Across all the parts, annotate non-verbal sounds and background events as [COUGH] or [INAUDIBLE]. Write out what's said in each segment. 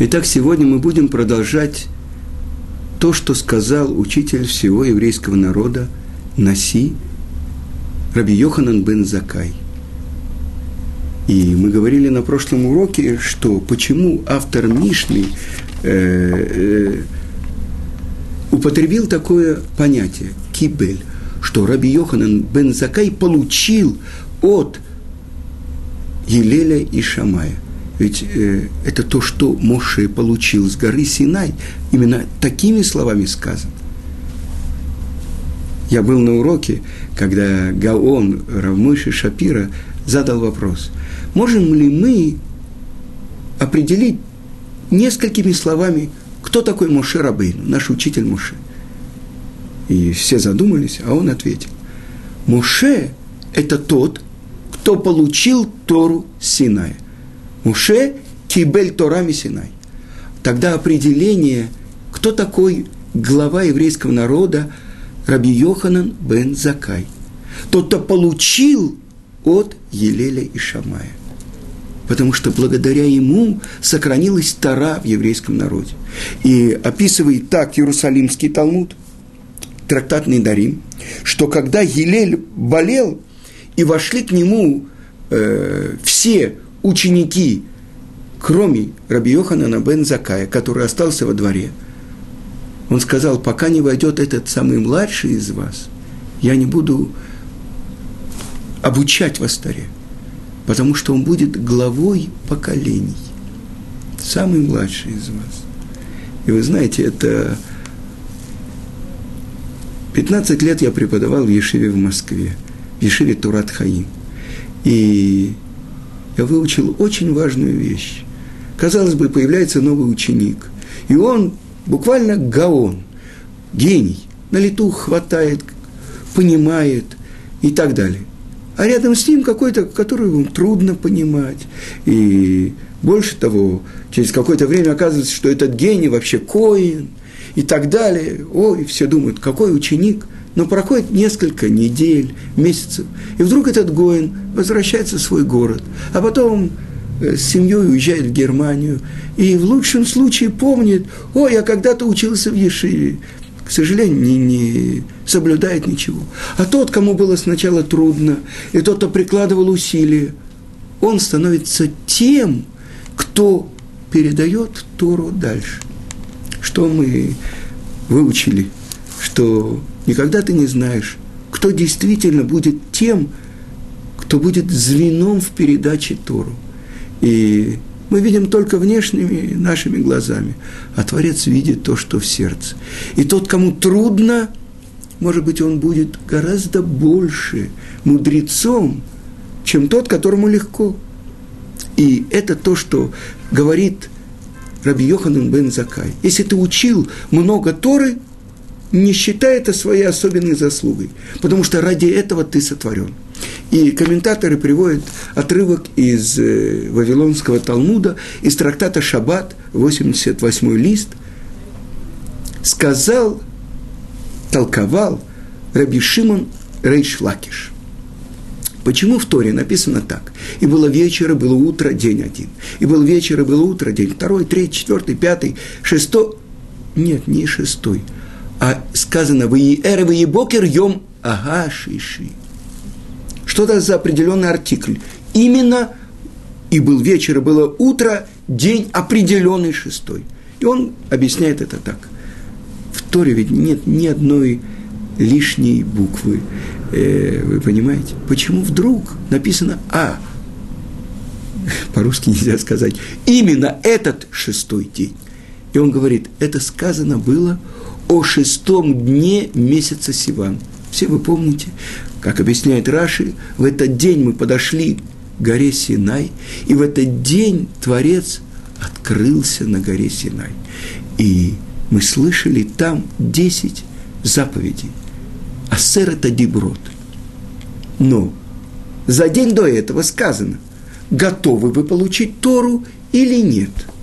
Итак, сегодня мы будем продолжать то, что сказал учитель всего еврейского народа Наси Раби Йоханан бен Закай. И мы говорили на прошлом уроке, что почему автор Мишны э, э, употребил такое понятие кибель, что Раби Йоханан бен Закай получил от Елеля и Шамая. Ведь э, это то, что Моше получил с горы Синай. Именно такими словами сказано. Я был на уроке, когда Гаон Равмыши Шапира задал вопрос, можем ли мы определить несколькими словами, кто такой Моше Рабейну, наш учитель Моше. И все задумались, а он ответил, Моше – это тот, кто получил Тору Синая. Муше кибель Торами Синай. Тогда определение, кто такой глава еврейского народа, Раби Йоханан бен Закай. Тот, кто получил от Елеля и Шамая. Потому что благодаря ему сохранилась Тара в еврейском народе. И описывает так Иерусалимский Талмуд, трактатный Дарим, что когда Елель болел, и вошли к нему э, все ученики, кроме Раби Йоханана бен Закая, который остался во дворе, он сказал, пока не войдет этот самый младший из вас, я не буду обучать вас Таре, потому что он будет главой поколений, самый младший из вас. И вы знаете, это 15 лет я преподавал в Ешиве в Москве, в Ешиве Турат Хаим. И я выучил очень важную вещь. Казалось бы, появляется новый ученик, и он буквально гаон, гений, на лету хватает, понимает и так далее. А рядом с ним какой-то, которого трудно понимать. И больше того, через какое-то время оказывается, что этот гений вообще коин и так далее. Ой, все думают, какой ученик – но проходит несколько недель, месяцев, и вдруг этот Гоин возвращается в свой город, а потом э, с семьей уезжает в Германию, и в лучшем случае помнит, о, я когда-то учился в Ешиве, к сожалению, не, не соблюдает ничего. А тот, кому было сначала трудно, и тот, кто прикладывал усилия, он становится тем, кто передает Тору дальше. Что мы выучили, что Никогда ты не знаешь, кто действительно будет тем, кто будет звеном в передаче Тору. И мы видим только внешними нашими глазами, а Творец видит то, что в сердце. И тот, кому трудно, может быть, он будет гораздо больше мудрецом, чем тот, которому легко. И это то, что говорит Раби Йоханан бен Закай. Если ты учил много Торы – не считай это своей особенной заслугой, потому что ради этого ты сотворен. И комментаторы приводят отрывок из э, Вавилонского Талмуда, из трактата «Шаббат», 88 лист, сказал, толковал Раби Шимон Рейшлакиш. Почему в Торе написано так? И было вечер, и было утро, день один. И был вечер, и было утро, день второй, третий, четвертый, пятый, шестой. Нет, не шестой а сказано «Вы эры, вы бокер, йом ага шиши». Что это за определенный артикль? Именно и был вечер, и было утро, день определенный шестой. И он объясняет это так. В Торе ведь нет ни одной лишней буквы. Э, вы понимаете? Почему вдруг написано «А»? По-русски нельзя сказать. Именно этот шестой день. И он говорит, это сказано было о шестом дне месяца Сиван. Все вы помните, как объясняет Раши, в этот день мы подошли к горе Синай, и в этот день Творец открылся на горе Синай. И мы слышали там десять заповедей. Асер это диброд. Но за день до этого сказано, готовы вы получить Тору или нет –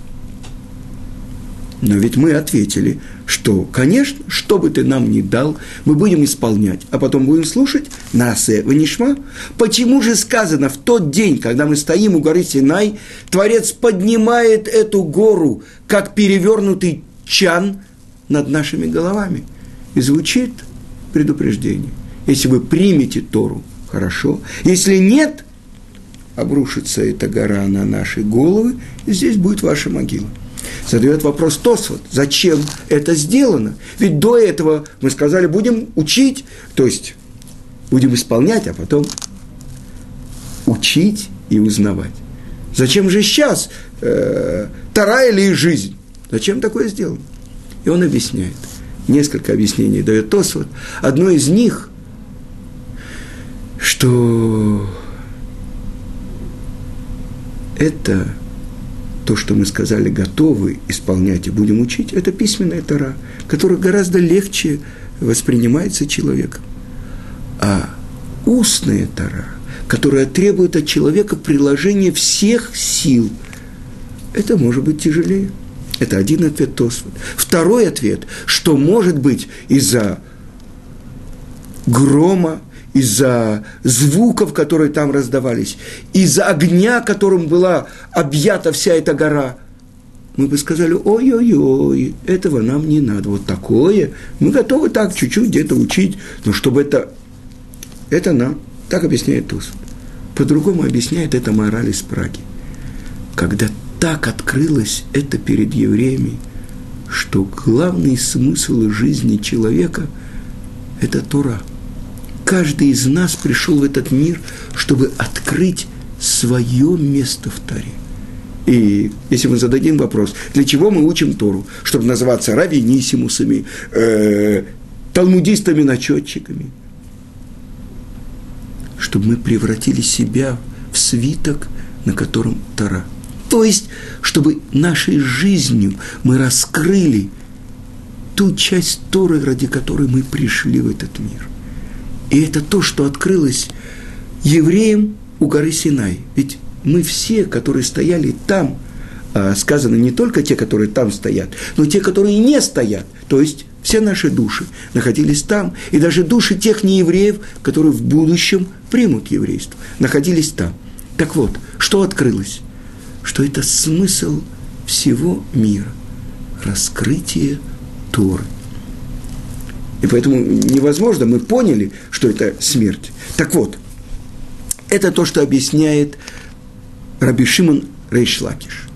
Но ведь мы ответили, что, конечно, что бы ты нам ни дал, мы будем исполнять, а потом будем слушать Насе Ванишма. Почему же сказано, в тот день, когда мы стоим у горы Синай, Творец поднимает эту гору, как перевернутый чан над нашими головами? И звучит предупреждение. Если вы примете Тору, хорошо. Если нет, обрушится эта гора на наши головы, и здесь будет ваша могила задает вопрос Тосфот, зачем это сделано? Ведь до этого мы сказали, будем учить, то есть будем исполнять, а потом учить и узнавать. Зачем же сейчас э, Тара или жизнь? Зачем такое сделано? И он объясняет. Несколько объяснений дает Тосфот. Одно из них, что это то, что мы сказали, готовы исполнять и будем учить, это письменная тара, которая гораздо легче воспринимается человеком. А устная тара, которая требует от человека приложения всех сил, это может быть тяжелее. Это один ответ Тосфот. Второй ответ, что может быть из-за грома, из-за звуков, которые там раздавались, из-за огня, которым была объята вся эта гора, мы бы сказали, ой-ой-ой, этого нам не надо, вот такое, мы готовы так чуть-чуть где-то учить, но чтобы это, это нам, так объясняет Туз. По-другому объясняет это мораль из Праги. Когда так открылось это перед евреями, что главный смысл жизни человека – это Тора – каждый из нас пришел в этот мир, чтобы открыть свое место в Таре. И если мы зададим вопрос, для чего мы учим Тору? Чтобы называться равенисимусами, э, талмудистами-начетчиками. Чтобы мы превратили себя в свиток, на котором Тора. То есть, чтобы нашей жизнью мы раскрыли ту часть Торы, ради которой мы пришли в этот мир. И это то, что открылось евреям у горы Синай. Ведь мы все, которые стояли там, а, сказано не только те, которые там стоят, но те, которые не стоят, то есть все наши души находились там, и даже души тех неевреев, которые в будущем примут еврейство, находились там. Так вот, что открылось? Что это смысл всего мира, раскрытие Торы – и поэтому невозможно, мы поняли, что это смерть. Так вот, это то, что объясняет Раби Шимон Рейшлакиш.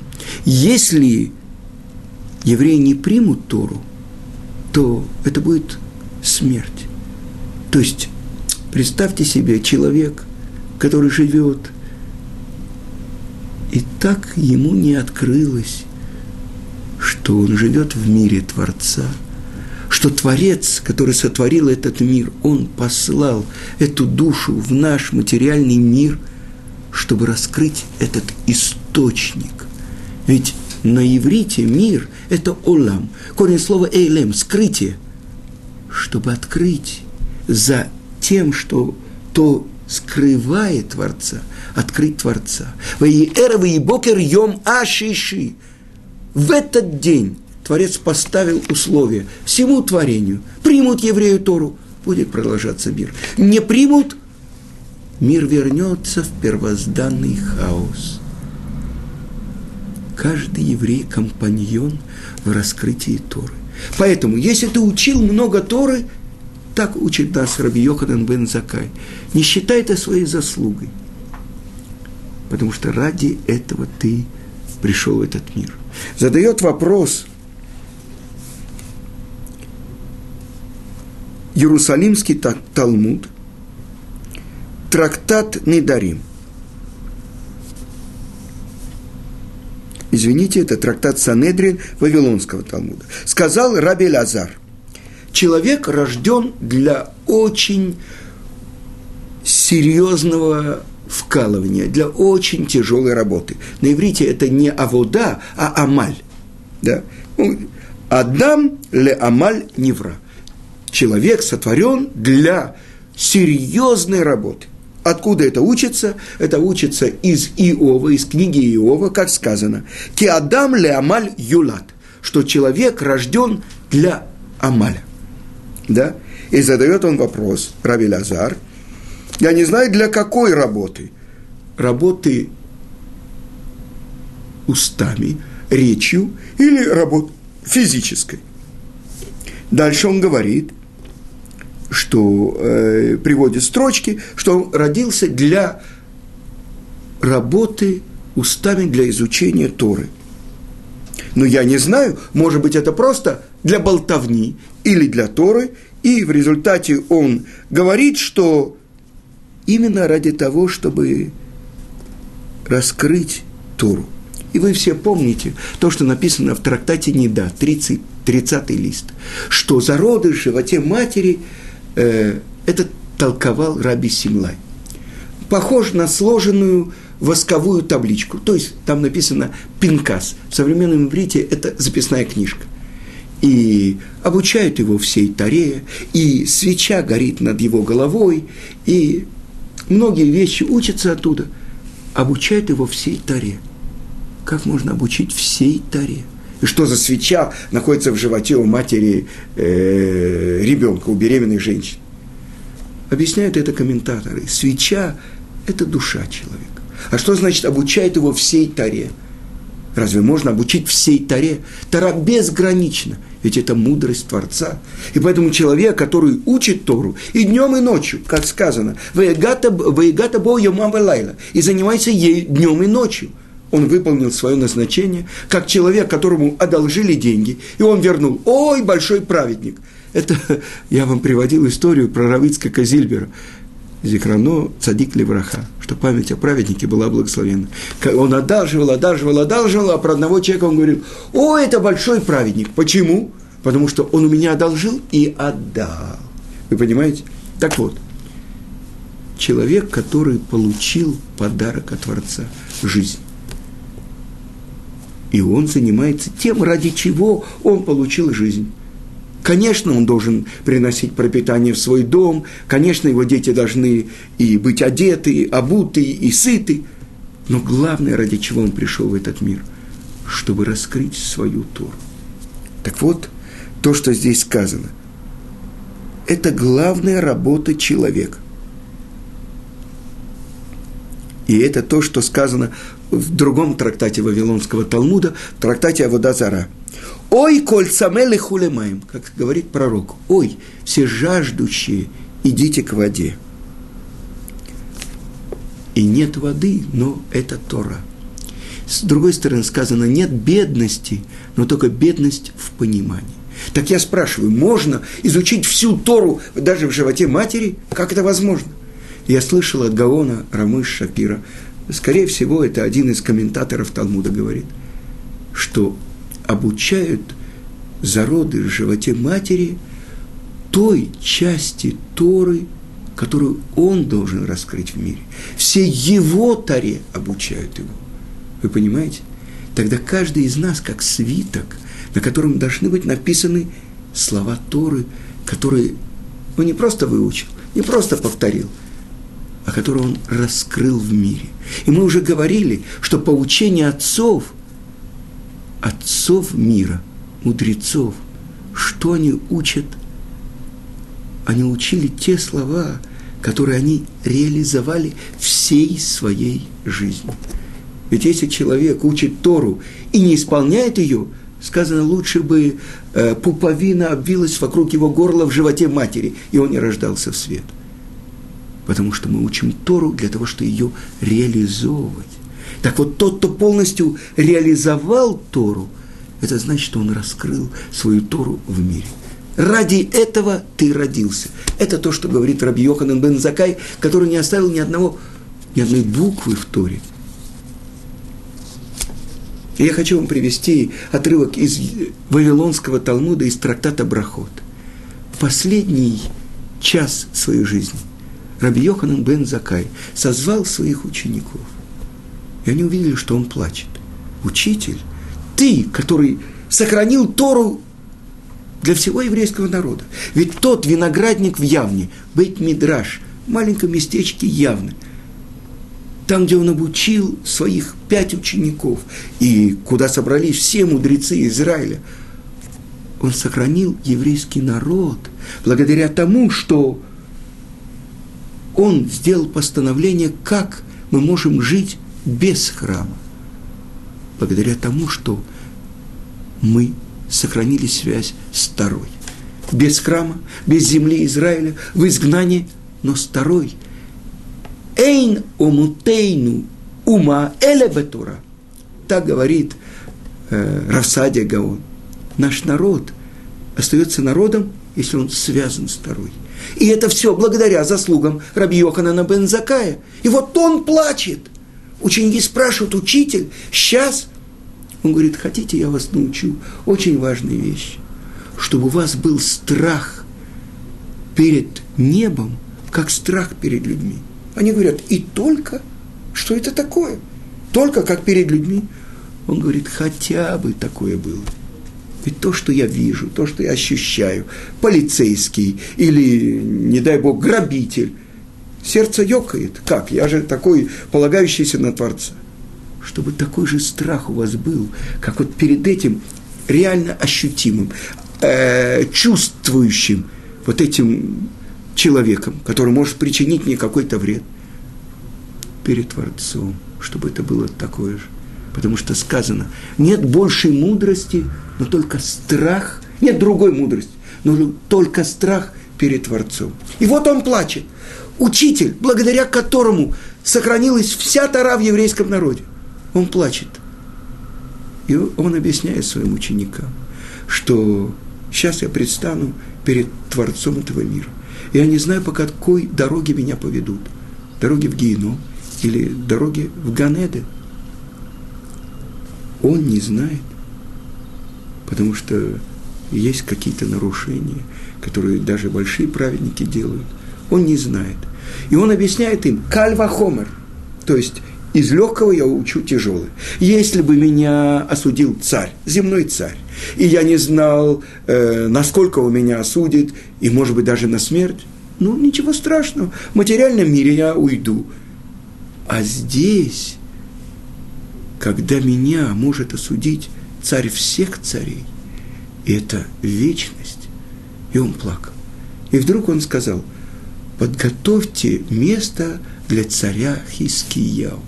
Если евреи не примут Тору, то это будет смерть. То есть, представьте себе человек, который живет, и так ему не открылось, что он живет в мире Творца – что Творец, который сотворил этот мир, Он послал эту душу в наш материальный мир, чтобы раскрыть этот источник. Ведь на иврите мир – это олам, корень слова эйлем – скрытие, чтобы открыть за тем, что то скрывает Творца, открыть Творца. Ваиэра и бокер йом ашиши. В этот день Творец поставил условия всему творению. Примут еврею Тору, будет продолжаться мир. Не примут, мир вернется в первозданный хаос. Каждый еврей – компаньон в раскрытии Торы. Поэтому, если ты учил много Торы, так учит нас Раби Йоханан бен Закай, не считай это своей заслугой, потому что ради этого ты пришел в этот мир. Задает вопрос – Иерусалимский Талмуд, трактат Недарим. Извините, это трактат Санедрин Вавилонского Талмуда. Сказал Раби Лазар, человек рожден для очень серьезного вкалывания, для очень тяжелой работы. На иврите это не авода, а амаль. Да? Ну, Адам ле амаль невра человек сотворен для серьезной работы. Откуда это учится? Это учится из Иова, из книги Иова, как сказано. Ки Адам ле Амаль юлат. что человек рожден для Амаля. Да? И задает он вопрос, Раби Лазар, я не знаю, для какой работы. Работы устами, речью или работы физической. Дальше он говорит, что э, приводит строчки, что он родился для работы устами для изучения Торы. Но я не знаю, может быть, это просто для болтовни или для Торы, и в результате он говорит, что именно ради того, чтобы раскрыть Тору. И вы все помните то, что написано в трактате Неда, 30, 30 лист, что зароды в животе матери э, это толковал Раби Симлай. Похож на сложенную восковую табличку. То есть там написано «пинкас». В современном иврите это записная книжка. И обучают его всей таре, и свеча горит над его головой, и многие вещи учатся оттуда. Обучают его всей таре. Как можно обучить всей таре? И что за свеча находится в животе у матери э, ребенка, у беременной женщины? Объясняют это комментаторы. Свеча – это душа человека. А что значит обучает его всей таре? Разве можно обучить всей таре? Тара безгранична, ведь это мудрость Творца. И поэтому человек, который учит Тору и днем, и ночью, как сказано, «Ваегата бо лайла» и занимается ей днем и ночью – он выполнил свое назначение, как человек, которому одолжили деньги, и он вернул. Ой, большой праведник! Это [LAUGHS] я вам приводил историю про Равицка Казильбера. Зикрано цадик левраха, что память о праведнике была благословенна. Он одалживал, одалживал, одалживал, а про одного человека он говорил, о, это большой праведник. Почему? Потому что он у меня одолжил и отдал. Вы понимаете? Так вот, человек, который получил подарок от Творца – жизнь. И он занимается тем, ради чего он получил жизнь. Конечно, он должен приносить пропитание в свой дом, конечно, его дети должны и быть одеты, обуты, и сыты. Но главное, ради чего он пришел в этот мир, чтобы раскрыть свою Тору. Так вот, то, что здесь сказано, это главная работа человека. И это то, что сказано в другом трактате Вавилонского Талмуда, в трактате Аводазара – Ой, коль самели хулемаем, как говорит пророк, ой, все жаждущие, идите к воде. И нет воды, но это Тора. С другой стороны сказано, нет бедности, но только бедность в понимании. Так я спрашиваю, можно изучить всю Тору даже в животе матери? Как это возможно? Я слышал от Гаона Рамыш Шапира, скорее всего, это один из комментаторов Талмуда говорит, что обучают зароды в животе матери той части Торы, которую он должен раскрыть в мире. Все его Торе обучают его. Вы понимаете? Тогда каждый из нас как свиток, на котором должны быть написаны слова Торы, которые он не просто выучил, не просто повторил, а которые он раскрыл в мире. И мы уже говорили, что поучение отцов – отцов мира, мудрецов, что они учат? Они учили те слова, которые они реализовали всей своей жизнью. Ведь если человек учит Тору и не исполняет ее, сказано, лучше бы э, пуповина обвилась вокруг его горла в животе матери, и он не рождался в свет. Потому что мы учим Тору для того, чтобы ее реализовывать. Так вот, тот, кто полностью реализовал Тору, это значит, что он раскрыл свою Тору в мире. Ради этого ты родился. Это то, что говорит Раби Йоханан бен Закай, который не оставил ни одного, ни одной буквы в Торе. И я хочу вам привести отрывок из Вавилонского Талмуда, из трактата Брахот. Последний час своей жизни Раби Йоханан бен Закай созвал своих учеников – и они увидели, что он плачет. Учитель, ты, который сохранил Тору для всего еврейского народа. Ведь тот виноградник в Явне, Бейт Мидраш, в маленьком местечке Явны, там, где он обучил своих пять учеников, и куда собрались все мудрецы Израиля, он сохранил еврейский народ благодаря тому, что он сделал постановление, как мы можем жить без храма. Благодаря тому, что мы сохранили связь с Тарой. Без храма, без земли Израиля, в изгнании, но с Тарой. Эйн омутейну ума эле бетура. Так говорит э, Расадия Гаон. Наш народ остается народом, если он связан с Тарой. И это все благодаря заслугам Раби Йоханана Бензакая. И вот он плачет. Ученики спрашивают, учитель, сейчас? Он говорит, хотите, я вас научу очень важные вещи. Чтобы у вас был страх перед небом, как страх перед людьми. Они говорят, и только? Что это такое? Только как перед людьми? Он говорит, хотя бы такое было. Ведь то, что я вижу, то, что я ощущаю, полицейский или, не дай бог, грабитель, сердце ёкает. Как? Я же такой, полагающийся на Творца. Чтобы такой же страх у вас был, как вот перед этим реально ощутимым, э, чувствующим вот этим человеком, который может причинить мне какой-то вред перед Творцом, чтобы это было такое же. Потому что сказано, нет большей мудрости, но только страх, нет другой мудрости, но только страх перед Творцом. И вот он плачет. Учитель, благодаря которому сохранилась вся Тара в еврейском народе. Он плачет. И он объясняет своим ученикам, что сейчас я предстану перед Творцом этого мира. Я не знаю, по какой дороге меня поведут. Дороги в Гейну или дороги в Ганеде – он не знает, потому что есть какие-то нарушения, которые даже большие праведники делают. Он не знает. И он объясняет им кальва хомер, то есть из легкого я учу тяжелый. Если бы меня осудил царь, земной царь, и я не знал, э, насколько он меня осудит, и, может быть, даже на смерть, ну, ничего страшного. В материальном мире я уйду. А здесь когда меня может осудить царь всех царей, и это вечность. И он плакал. И вдруг он сказал, подготовьте место для царя Хискияу.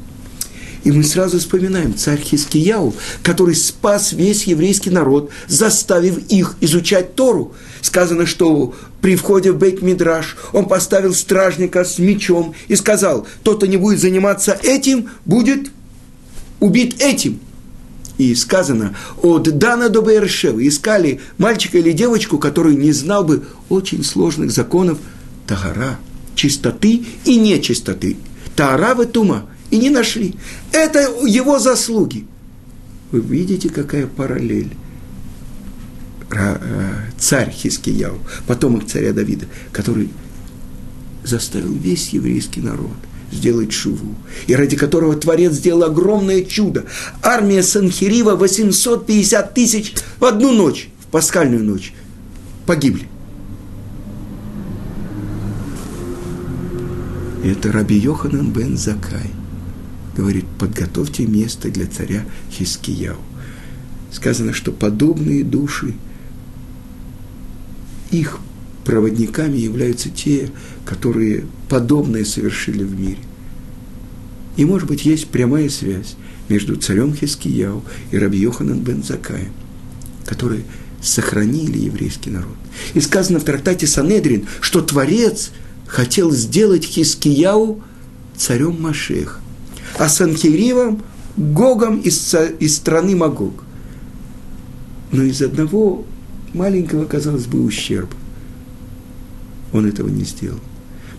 И мы сразу вспоминаем царь Хискияу, который спас весь еврейский народ, заставив их изучать Тору. Сказано, что при входе в бейт мидраш он поставил стражника с мечом и сказал, тот, кто не будет заниматься этим, будет убит этим. И сказано, от Дана до Бершева искали мальчика или девочку, который не знал бы очень сложных законов Тагара, чистоты и нечистоты. Таарава Тума. И не нашли. Это его заслуги. Вы видите, какая параллель. Э, царь Хискияу, потомок царя Давида, который заставил весь еврейский народ сделать шуву, и ради которого Творец сделал огромное чудо. Армия Санхирива 850 тысяч в одну ночь, в пасхальную ночь, погибли. Это Раби Йоханан бен Закай говорит, подготовьте место для царя Хискияу. Сказано, что подобные души, их проводниками являются те, которые подобное совершили в мире. И, может быть, есть прямая связь между царем Хискияу и Раби Йоханан бен Закаем, которые сохранили еврейский народ. И сказано в трактате Санедрин, что Творец хотел сделать Хискияу царем Машех, а Санхиривом – Гогом из, из страны Магог. Но из одного маленького, казалось бы, ущерба он этого не сделал.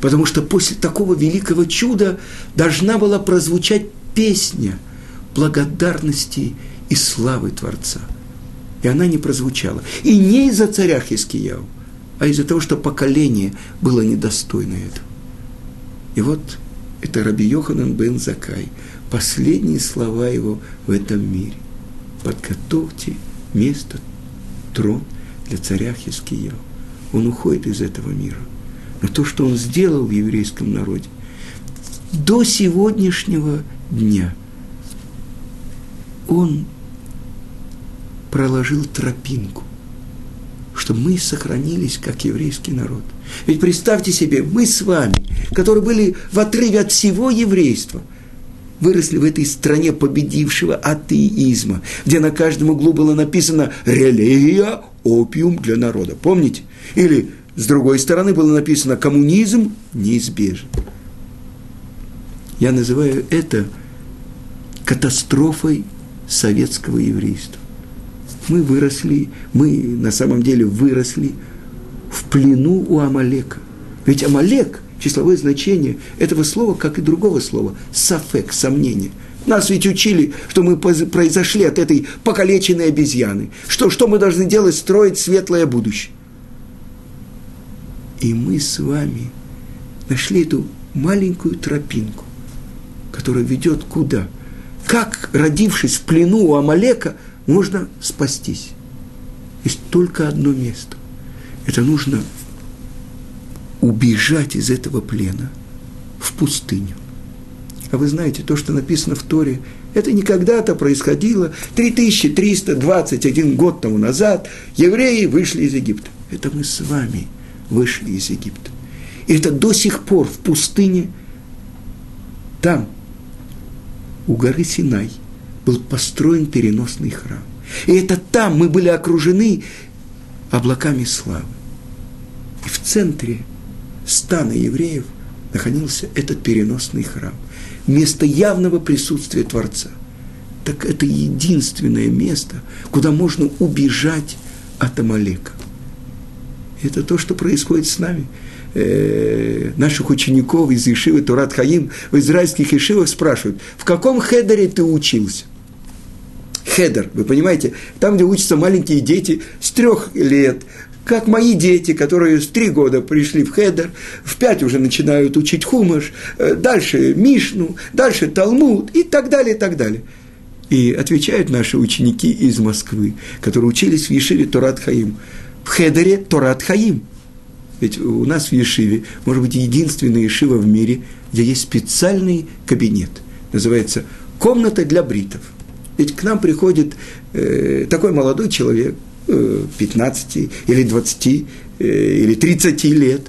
Потому что после такого великого чуда должна была прозвучать песня благодарности и славы Творца. И она не прозвучала. И не из-за царя Хискияу, а из-за того, что поколение было недостойно этого. И вот это Раби Йоханан бен Закай, последние слова его в этом мире. Подготовьте место, трон для царя Хискияу. Он уходит из этого мира. Но то, что он сделал в еврейском народе, до сегодняшнего дня он проложил тропинку, чтобы мы сохранились как еврейский народ. Ведь представьте себе, мы с вами, которые были в отрыве от всего еврейства, выросли в этой стране победившего атеизма, где на каждом углу было написано «религия – опиум для народа». Помните? Или с другой стороны было написано «коммунизм неизбежен». Я называю это катастрофой советского еврейства. Мы выросли, мы на самом деле выросли в плену у Амалека. Ведь Амалек, числовое значение этого слова, как и другого слова, сафек, сомнение. Нас ведь учили, что мы произошли от этой покалеченной обезьяны. Что, что мы должны делать? Строить светлое будущее. И мы с вами нашли эту маленькую тропинку, которая ведет куда? Как, родившись в плену у Амалека, можно спастись? Есть только одно место. Это нужно убежать из этого плена в пустыню. А вы знаете, то, что написано в Торе, это не когда-то происходило 3321 год тому назад. Евреи вышли из Египта. Это мы с вами – вышли из Египта. И это до сих пор в пустыне, там, у горы Синай, был построен переносный храм. И это там мы были окружены облаками славы. И в центре стана евреев находился этот переносный храм. Место явного присутствия Творца. Так это единственное место, куда можно убежать от Амалека. Это то, что происходит с нами. Э, наших учеников из Ишивы Турат Хаим в израильских Ишивах спрашивают, в каком хедере ты учился? Хедер, вы понимаете, там, где учатся маленькие дети с трех лет, как мои дети, которые с три года пришли в Хедер, в пять уже начинают учить хумаш, э, дальше Мишну, дальше Талмуд и так далее, и так далее. И отвечают наши ученики из Москвы, которые учились в Ешиве Турат Хаим – в Хедере Торат Хаим. Ведь у нас в Ешиве, может быть, единственная Ешива в мире, где есть специальный кабинет. Называется «Комната для бритов». Ведь к нам приходит э, такой молодой человек, 15 или 20 э, или 30 лет,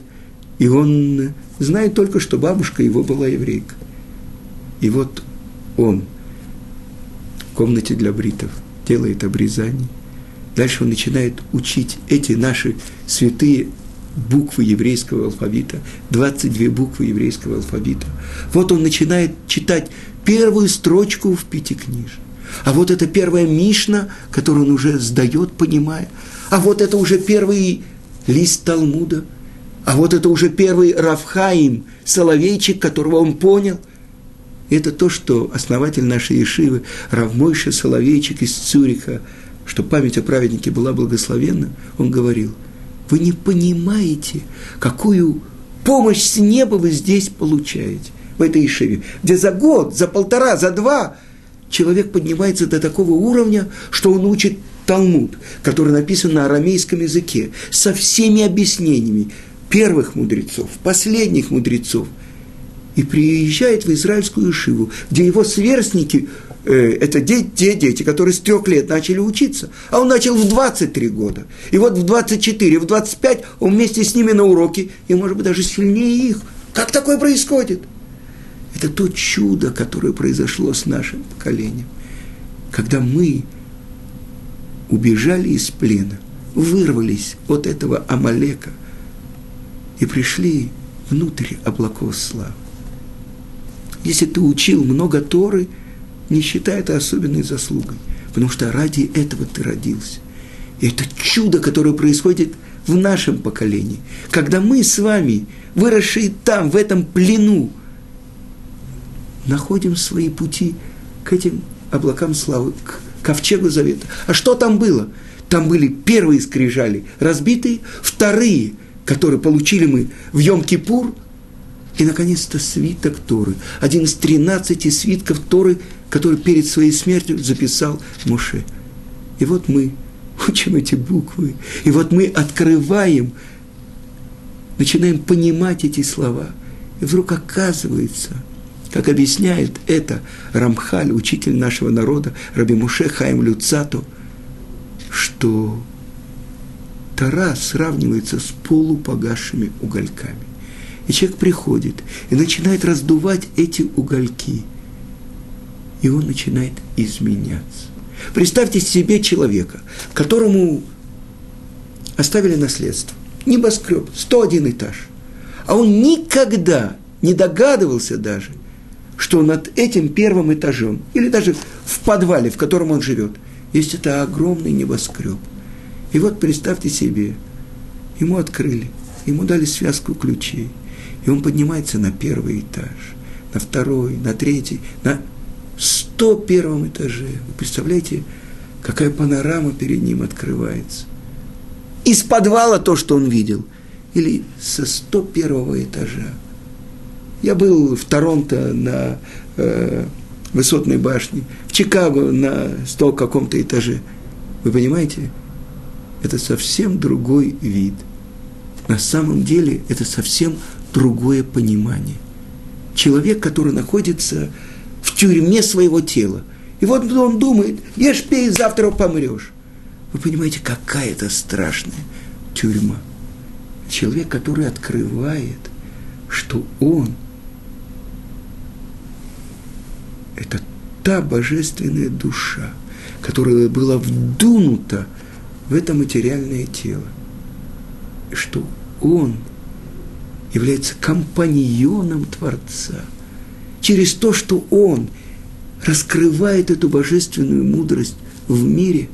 и он знает только, что бабушка его была еврейка. И вот он в комнате для бритов делает обрезание, Дальше он начинает учить эти наши святые буквы еврейского алфавита, 22 буквы еврейского алфавита. Вот он начинает читать первую строчку в Пятикниж. А вот это первая Мишна, которую он уже сдает, понимая. А вот это уже первый лист Талмуда. А вот это уже первый Равхаим, Соловейчик, которого он понял. Это то, что основатель нашей Ешивы, Равмойша Соловейчик из Цюриха, что память о праведнике была благословенна, он говорил, вы не понимаете, какую помощь с неба вы здесь получаете, в этой Ишиве, где за год, за полтора, за два человек поднимается до такого уровня, что он учит Талмуд, который написан на арамейском языке, со всеми объяснениями первых мудрецов, последних мудрецов, и приезжает в израильскую Ишиву, где его сверстники – Э, это те, те дети, которые с трех лет начали учиться. А он начал в 23 года. И вот в 24, в 25 он вместе с ними на уроке, и, может быть, даже сильнее их. Как такое происходит? Это то чудо, которое произошло с нашим поколением. Когда мы убежали из плена, вырвались от этого Амалека и пришли внутрь облаков славы. Если ты учил много Торы – не считай это особенной заслугой, потому что ради этого ты родился. И это чудо, которое происходит в нашем поколении, когда мы с вами, выросшие там, в этом плену, находим свои пути к этим облакам славы, к ковчегу завета. А что там было? Там были первые скрижали разбитые, вторые, которые получили мы в Йом-Кипур, и, наконец-то, свиток Торы. Один из тринадцати свитков Торы – который перед своей смертью записал Муше. И вот мы учим эти буквы, и вот мы открываем, начинаем понимать эти слова. И вдруг оказывается, Как объясняет это Рамхаль, учитель нашего народа, Раби Муше Хаим Люцату, что Тара сравнивается с полупогасшими угольками. И человек приходит и начинает раздувать эти угольки. И он начинает изменяться. Представьте себе человека, которому оставили наследство. Небоскреб, 101 этаж. А он никогда не догадывался даже, что над этим первым этажом, или даже в подвале, в котором он живет, есть это огромный небоскреб. И вот представьте себе, ему открыли, ему дали связку ключей, и он поднимается на первый этаж, на второй, на третий, на 101 этаже. Вы представляете, какая панорама перед ним открывается? Из подвала то, что он видел, или со 101 этажа. Я был в Торонто на э, высотной башне, в Чикаго на 100 каком-то этаже. Вы понимаете? Это совсем другой вид. На самом деле это совсем другое понимание. Человек, который находится в тюрьме своего тела. И вот он думает, ешь, пей, завтра помрешь. Вы понимаете, какая это страшная тюрьма. Человек, который открывает, что он – это та божественная душа, которая была вдунута в это материальное тело. Что он является компаньоном Творца. Через то, что он раскрывает эту божественную мудрость в мире,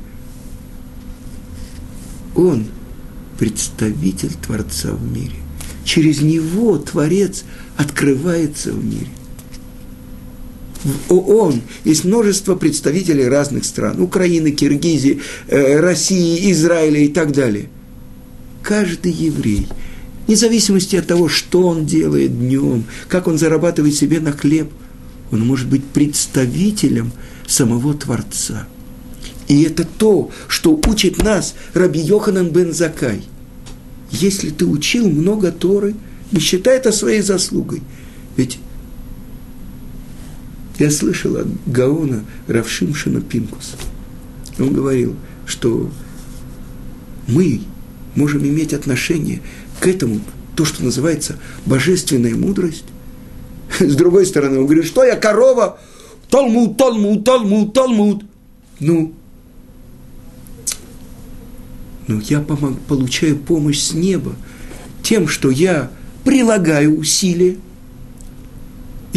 он представитель Творца в мире. Через него Творец открывается в мире. В ООН есть множество представителей разных стран. Украины, Киргизии, э, России, Израиля и так далее. Каждый еврей, вне зависимости от того, что он делает днем, как он зарабатывает себе на хлеб, он может быть представителем самого Творца. И это то, что учит нас Раби Йоханан бен Закай. Если ты учил много Торы, не считай это своей заслугой. Ведь я слышал от Гаона Равшимшина Пинкус. Он говорил, что мы можем иметь отношение к этому, то, что называется божественная мудрость. С другой стороны, он говорит, что я корова, Талмуд, Талмуд, Талмуд, Талмуд. Ну, но я помог, получаю помощь с неба тем, что я прилагаю усилия,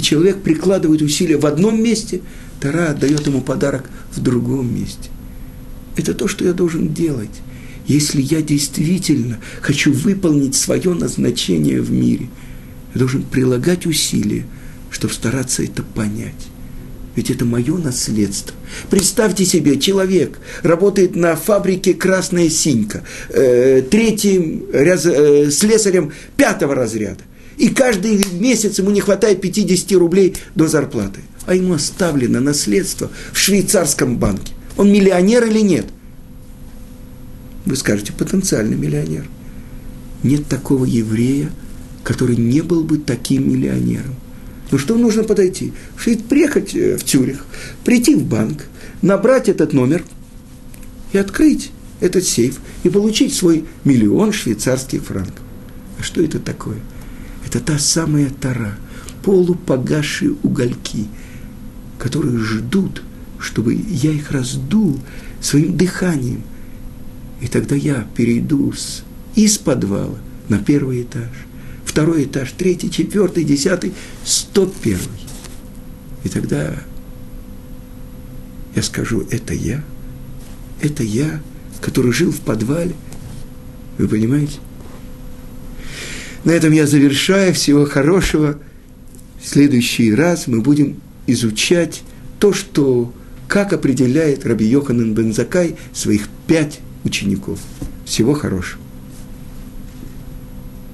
и человек прикладывает усилия в одном месте, Тара дает ему подарок в другом месте. Это то, что я должен делать, если я действительно хочу выполнить свое назначение в мире. Я должен прилагать усилия, чтобы стараться это понять. Ведь это мое наследство. Представьте себе, человек работает на фабрике «Красная синька», э, третьим э, слесарем пятого разряда. И каждый месяц ему не хватает 50 рублей до зарплаты. А ему оставлено наследство в швейцарском банке. Он миллионер или нет? Вы скажете, потенциальный миллионер. Нет такого еврея, который не был бы таким миллионером. Ну что нужно подойти? Приехать э, в Тюрих, прийти в банк, набрать этот номер и открыть этот сейф и получить свой миллион швейцарских франков. А что это такое? Это та самая тара, полупогасшие угольки, которые ждут, чтобы я их раздул своим дыханием. И тогда я перейду с, из подвала на первый этаж второй этаж, третий, четвертый, десятый, сто первый. И тогда я скажу, это я, это я, который жил в подвале. Вы понимаете? На этом я завершаю. Всего хорошего. В следующий раз мы будем изучать то, что, как определяет Раби Йоханан Бензакай своих пять учеников. Всего хорошего.